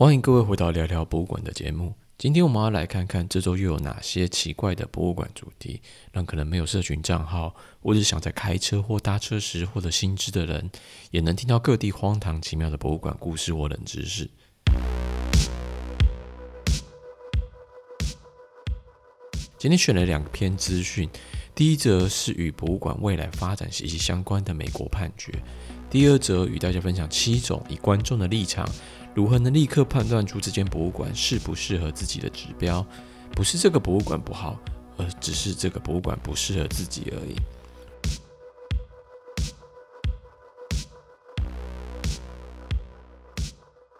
欢迎各位回到聊聊博物馆的节目。今天我们要来看看这周又有哪些奇怪的博物馆主题，让可能没有社群账号，或者想在开车或搭车时获得新知的人，也能听到各地荒唐奇妙的博物馆故事或冷知识。今天选了两篇资讯，第一则是与博物馆未来发展息息相关的美国判决，第二则与大家分享七种以观众的立场。如何能立刻判断出这间博物馆适不适合自己的指标？不是这个博物馆不好，而只是这个博物馆不适合自己而已。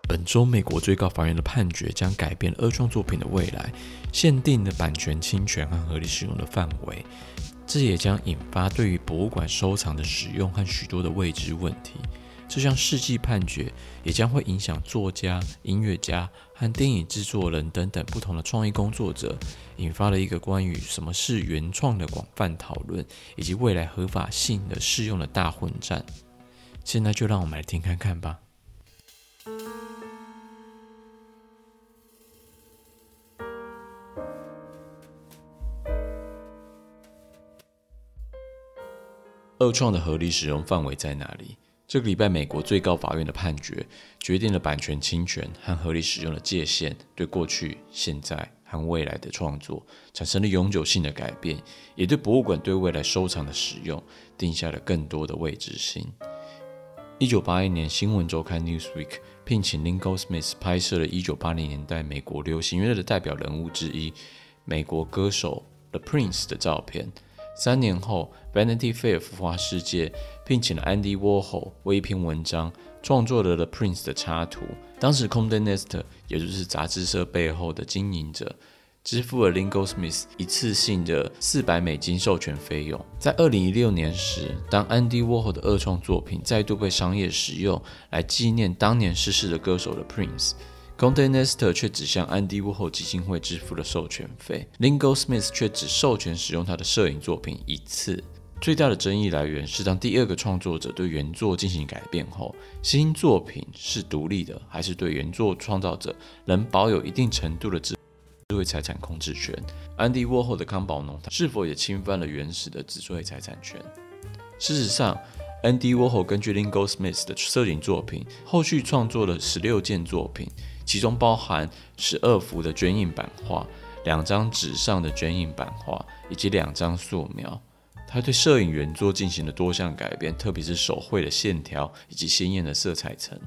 本周，美国最高法院的判决将改变二创作品的未来，限定的版权侵权和合理使用的范围。这也将引发对于博物馆收藏的使用和许多的未知问题。这项世纪判决也将会影响作家、音乐家和电影制作人等等不同的创意工作者，引发了一个关于什么是原创的广泛讨论，以及未来合法性的适用的大混战。现在就让我们来听看看吧。二创的合理使用范围在哪里？这个礼拜，美国最高法院的判决决定了版权侵权和合理使用的界限，对过去、现在和未来的创作产生了永久性的改变，也对博物馆对未来收藏的使用定下了更多的未知性。一九八一年，新闻周刊 Newsweek 聘请 Lingo Smith 拍摄了一九八零年代美国流行乐的代表人物之一——美国歌手 The Prince 的照片。三年后，《Vanity Fair》浮华世界聘请了 Andy Warhol 为一篇文章创作了《The Prince》的插图。当时，Condé Nast 也就是杂志社背后的经营者，支付了 Lingo Smith 一次性的四百美金授权费用。在二零一六年时，当 Andy Warhol 的二创作品再度被商业使用来纪念当年逝世的歌手的 Prince。Condé Nast 却只向安迪沃霍基金会支付了授权费，Lingo Smith 却只授权使用他的摄影作品一次。最大的争议来源是，当第二个创作者对原作进行改变后，新作品是独立的，还是对原作创造者能保有一定程度的智慧财产控制权？安迪沃霍的康宝农是否也侵犯了原始的智慧财产权？事实上，Andy Warhol 根据 Lingo Smith 的摄影作品，后续创作了十六件作品。其中包含十二幅的卷印版画、两张纸上的卷印版画以及两张素描。他对摄影原作进行了多项改变，特别是手绘的线条以及鲜艳的色彩层。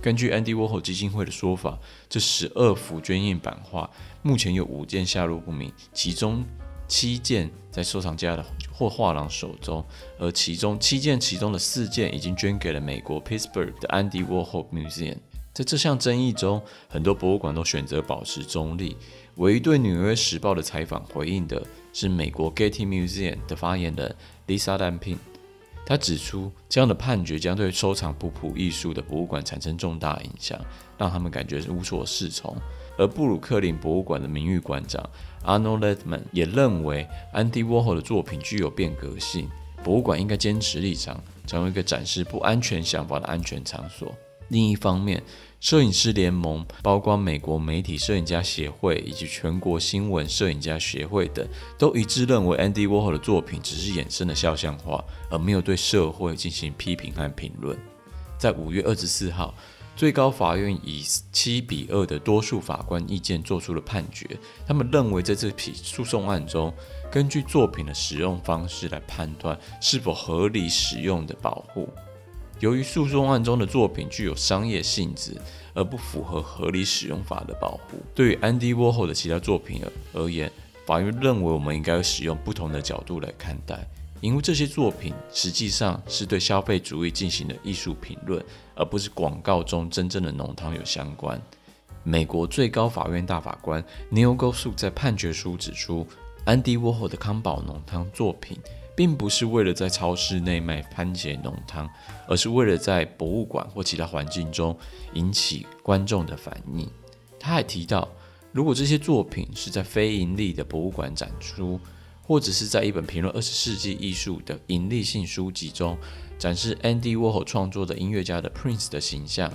根据 Andy Warhol 基金会的说法，这十二幅绢印版画目前有五件下落不明，其中七件在收藏家的或画廊手中，而其中七件其中的四件已经捐给了美国 Pittsburgh 的安迪沃霍 Museum。在这项争议中，很多博物馆都选择保持中立。唯一对《纽约时报》的采访回应的是美国 Getty Museum 的发言人 Lisa Lampin，。他指出，这样的判决将对收藏普普艺术的博物馆产生重大影响，让他们感觉无所适从。而布鲁克林博物馆的名誉馆长 Arnold Ledman 也认为，安迪沃霍的作品具有变革性，博物馆应该坚持立场，成为一个展示不安全想法的安全场所。另一方面，摄影师联盟，包括美国媒体摄影家协会以及全国新闻摄影家协会等，都一致认为 Andy Warhol 的作品只是衍生的肖像画，而没有对社会进行批评和评论。在五月二十四号，最高法院以七比二的多数法官意见做出了判决。他们认为，在这起诉讼案中，根据作品的使用方式来判断是否合理使用的保护。由于诉讼案中的作品具有商业性质，而不符合合理使用法的保护。对于安迪沃霍的其他作品而言，法院认为我们应该使用不同的角度来看待，因为这些作品实际上是对消费主义进行的艺术评论，而不是广告中真正的浓汤有相关。美国最高法院大法官 Neil g o s u 在判决书指出，安迪沃霍的康宝浓汤作品。并不是为了在超市内卖番茄浓汤，而是为了在博物馆或其他环境中引起观众的反应。他还提到，如果这些作品是在非盈利的博物馆展出，或者是在一本评论二十世纪艺术的盈利性书籍中展示 Andy Warhol 创作的音乐家的 Prince 的形象，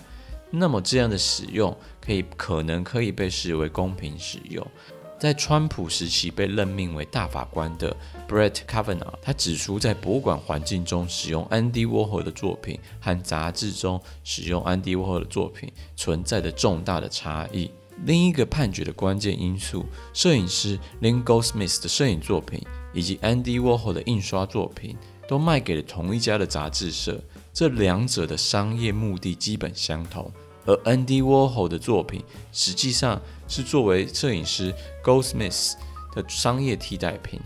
那么这样的使用可以可能可以被视为公平使用。在川普时期被任命为大法官的 Brett Kavanaugh，他指出，在博物馆环境中使用 Andy Warhol 的作品和杂志中使用 Andy Warhol 的作品存在着重大的差异。另一个判决的关键因素，摄影师 Lynn Goldsmith 的摄影作品以及 Andy Warhol 的印刷作品都卖给了同一家的杂志社，这两者的商业目的基本相同。而 Andy Warhol 的作品实际上是作为摄影师 Goldsmith 的商业替代品。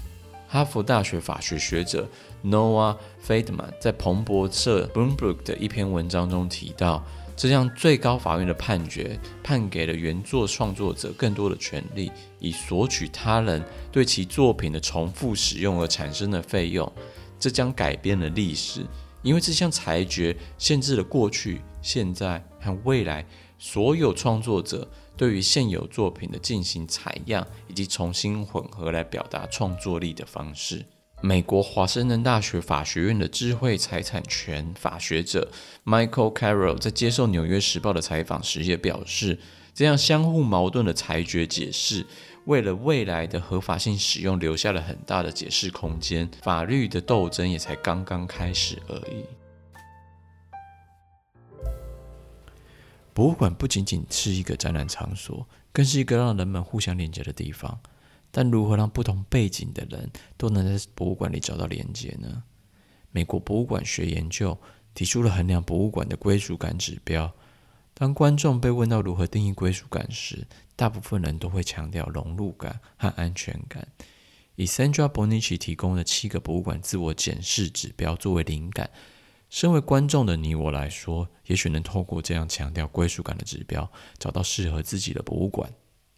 哈佛大学法学学者 Noah Feldman 在彭博社 Bloomberg 的一篇文章中提到，这项最高法院的判决判给了原作创作者更多的权利，以索取他人对其作品的重复使用而产生的费用。这将改变了历史。因为这项裁决限制了过去、现在和未来所有创作者对于现有作品的进行采样以及重新混合来表达创作力的方式。美国华盛顿大学法学院的智慧财产权法学者 Michael Carroll 在接受《纽约时报》的采访时也表示，这样相互矛盾的裁决解释。为了未来的合法性使用留下了很大的解释空间，法律的斗争也才刚刚开始而已。博物馆不仅仅是一个展览场所，更是一个让人们互相连接的地方。但如何让不同背景的人都能在博物馆里找到连接呢？美国博物馆学研究提出了衡量博物馆的归属感指标。当观众被问到如何定义归属感时，大部分人都会强调融入感和安全感。以 Sandra Bonici 提供的七个博物馆自我检视指标作为灵感，身为观众的你我来说，也许能透过这样强调归属感的指标，找到适合自己的博物馆。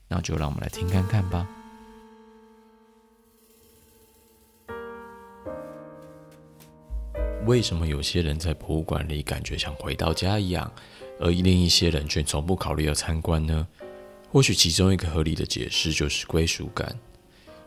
那就让我们来听看看吧。为什么有些人在博物馆里感觉像回到家一样？而另一些人却从不考虑要参观呢？或许其中一个合理的解释就是归属感。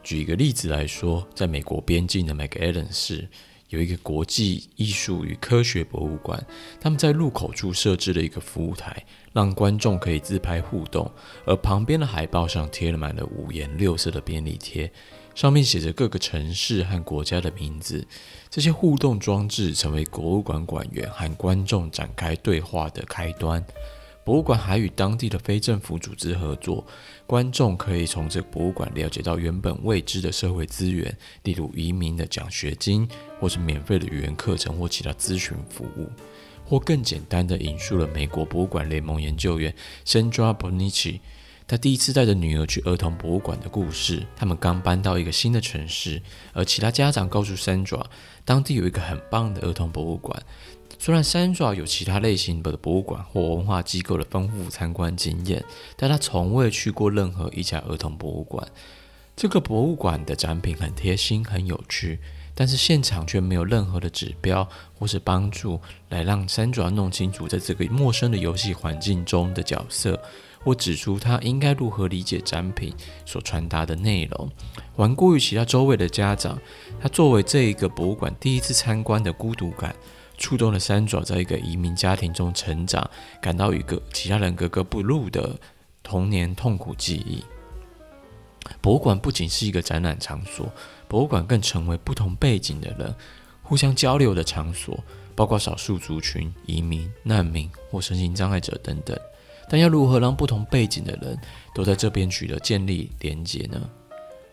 举一个例子来说，在美国边境的 McAllen 市有一个国际艺术与科学博物馆，他们在入口处设置了一个服务台，让观众可以自拍互动，而旁边的海报上贴了满了五颜六色的便利贴。上面写着各个城市和国家的名字，这些互动装置成为博物馆馆员和观众展开对话的开端。博物馆还与当地的非政府组织合作，观众可以从这个博物馆了解到原本未知的社会资源，例如移民的奖学金，或是免费的语言课程或其他咨询服务，或更简单的引述了美国博物馆联盟研究员 Sandra Bonnici。他第一次带着女儿去儿童博物馆的故事。他们刚搬到一个新的城市，而其他家长告诉 Sandra，当地有一个很棒的儿童博物馆。虽然 Sandra 有其他类型的博物馆或文化机构的丰富参观经验，但他从未去过任何一家儿童博物馆。这个博物馆的展品很贴心、很有趣，但是现场却没有任何的指标或是帮助来让 Sandra 弄清楚在这个陌生的游戏环境中的角色。或指出他应该如何理解展品所传达的内容。环顾于其他周围的家长，他作为这一个博物馆第一次参观的孤独感，触动了三爪在一个移民家庭中成长，感到与个其他人格格不入的童年痛苦记忆。博物馆不仅是一个展览场所，博物馆更成为不同背景的人互相交流的场所，包括少数族群、移民、难民或身心障碍者等等。但要如何让不同背景的人都在这边取得建立连结呢？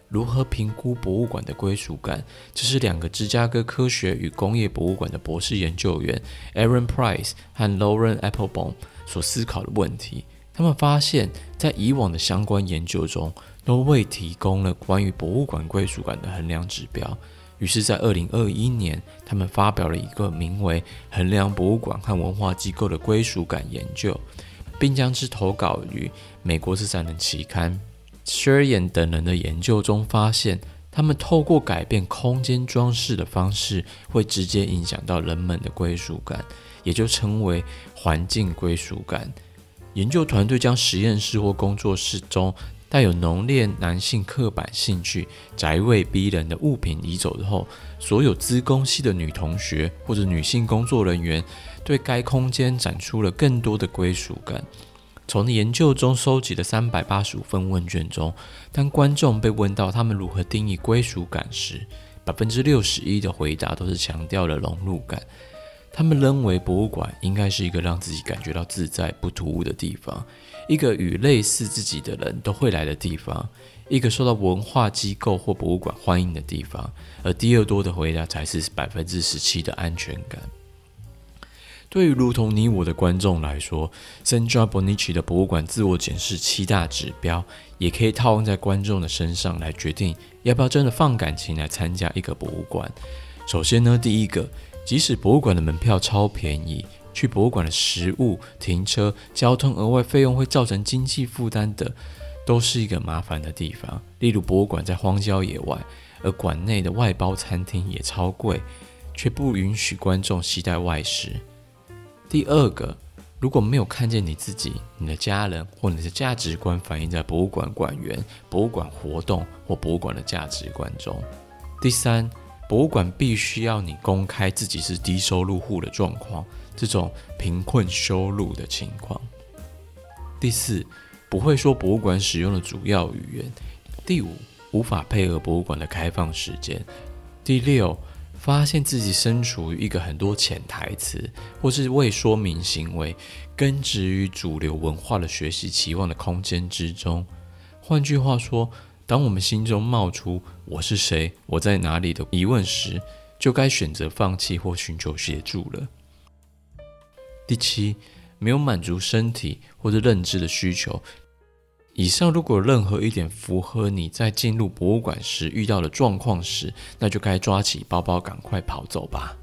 如何评估博物馆的归属感？这是两个芝加哥科学与工业博物馆的博士研究员 Aaron Price 和 Lauren Applebaum 所思考的问题。他们发现，在以往的相关研究中，都未提供了关于博物馆归属感的衡量指标。于是，在二零二一年，他们发表了一个名为《衡量博物馆和文化机构的归属感研究》。并将之投稿于美国自然人期刊。Sherian 等人的研究中发现，他们透过改变空间装饰的方式，会直接影响到人们的归属感，也就称为环境归属感。研究团队将实验室或工作室中带有浓烈男性刻板兴趣、宅味逼人的物品移走之后，所有资工系的女同学或者女性工作人员对该空间展出了更多的归属感。从研究中收集的三百八十五份问卷中，当观众被问到他们如何定义归属感时，百分之六十一的回答都是强调了融入感。他们认为博物馆应该是一个让自己感觉到自在、不突兀的地方。一个与类似自己的人都会来的地方，一个受到文化机构或博物馆欢迎的地方，而第二多的回答才是百分之十七的安全感。对于如同你我的观众来说，Sandra Bonici 的博物馆自我检视七大指标，也可以套用在观众的身上来决定要不要真的放感情来参加一个博物馆。首先呢，第一个，即使博物馆的门票超便宜。去博物馆的食物、停车、交通额外费用会造成经济负担的，都是一个麻烦的地方。例如，博物馆在荒郊野外，而馆内的外包餐厅也超贵，却不允许观众携带外食。第二个，如果没有看见你自己、你的家人或你的价值观反映在博物馆馆员、博物馆活动或博物馆的价值观中。第三，博物馆必须要你公开自己是低收入户的状况。这种贫困收入的情况。第四，不会说博物馆使用的主要语言。第五，无法配合博物馆的开放时间。第六，发现自己身处于一个很多潜台词或是未说明行为，根植于主流文化的学习期望的空间之中。换句话说，当我们心中冒出“我是谁？我在哪里”的疑问时，就该选择放弃或寻求协助了。第七，没有满足身体或者认知的需求。以上如果任何一点符合你在进入博物馆时遇到的状况时，那就该抓起包包赶快跑走吧。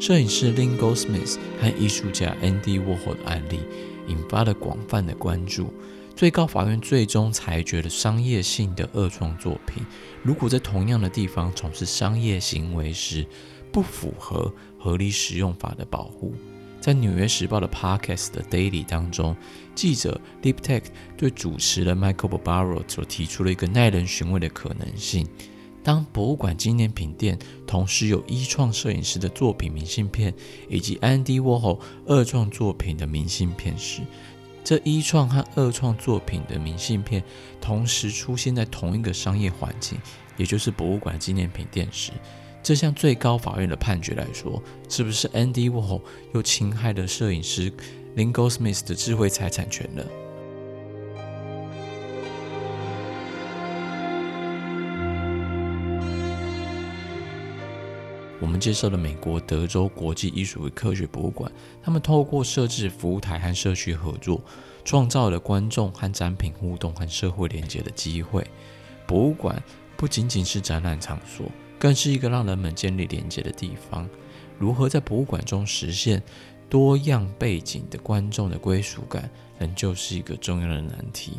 摄影师 Lin Goldsmith 和艺术家 Andy Warhol 的案例引发了广泛的关注。最高法院最终裁决了商业性的二创作品，如果在同样的地方从事商业行为时，不符合合理使用法的保护。在《纽约时报》的 Podcast 的 Daily 当中，记者 Deep Tech 对主持人 Michael Barbaro 所提出了一个耐人寻味的可能性。当博物馆纪念品店同时有一创摄影师的作品明信片，以及 Andy Warhol 二创作品的明信片时，这一创和二创作品的明信片同时出现在同一个商业环境，也就是博物馆纪念品店时，这项最高法院的判决来说，是不是 Andy Warhol 又侵害了摄影师 Lynn Goldsmith 的智慧财产权了？我们介绍了美国德州国际艺术与科学博物馆，他们透过设置服务台和社区合作，创造了观众和展品互动和社会连接的机会。博物馆不仅仅是展览场所，更是一个让人们建立连接的地方。如何在博物馆中实现多样背景的观众的归属感，仍旧是一个重要的难题。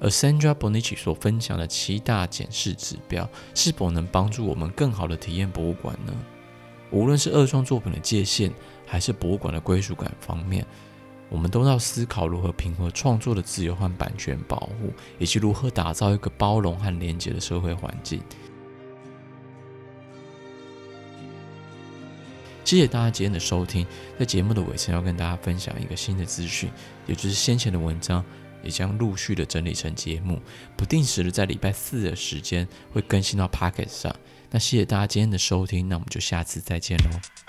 而 Sandra Bonici 所分享的七大检视指标，是否能帮助我们更好地体验博物馆呢？无论是二创作品的界限，还是博物馆的归属感方面，我们都要思考如何平衡创作的自由和版权保护，以及如何打造一个包容和连接的社会环境。谢谢大家今天的收听，在节目的尾声要跟大家分享一个新的资讯，也就是先前的文章也将陆续的整理成节目，不定时的在礼拜四的时间会更新到 Pocket 上。那谢谢大家今天的收听，那我们就下次再见喽。